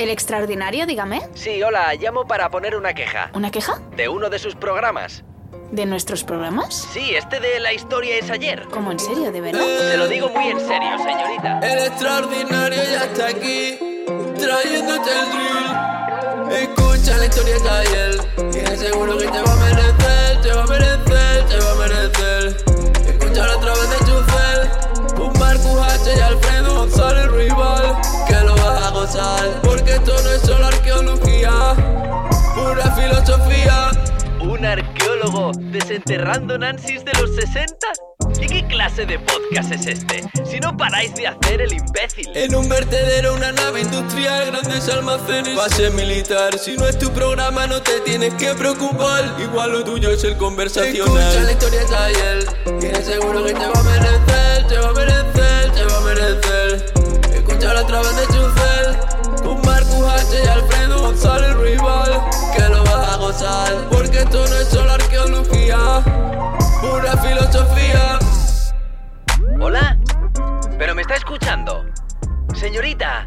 ¿El extraordinario, dígame? Sí, hola, llamo para poner una queja. ¿Una queja? De uno de sus programas. ¿De nuestros programas? Sí, este de La historia es ayer. ¿Cómo en serio, de verdad? Se lo digo muy en serio, señorita. El extraordinario ya está aquí, trayéndote el drill. Escucha la historia de ayer, y seguro que te va esto no es solo arqueología, pura filosofía. ¿Un arqueólogo desenterrando Nancy's de los 60? ¿Y qué clase de podcast es este? Si no paráis de hacer el imbécil. En un vertedero, una nave industrial, grandes almacenes, base militar. Si no es tu programa, no te tienes que preocupar. Igual lo tuyo es el conversacional. Escucha la historia de ayer, tienes seguro que te va a merecer, te va a merecer, te va a merecer. Escúchalo a través de Chufel, ¿Hola? ¿Pero me está escuchando? Señorita,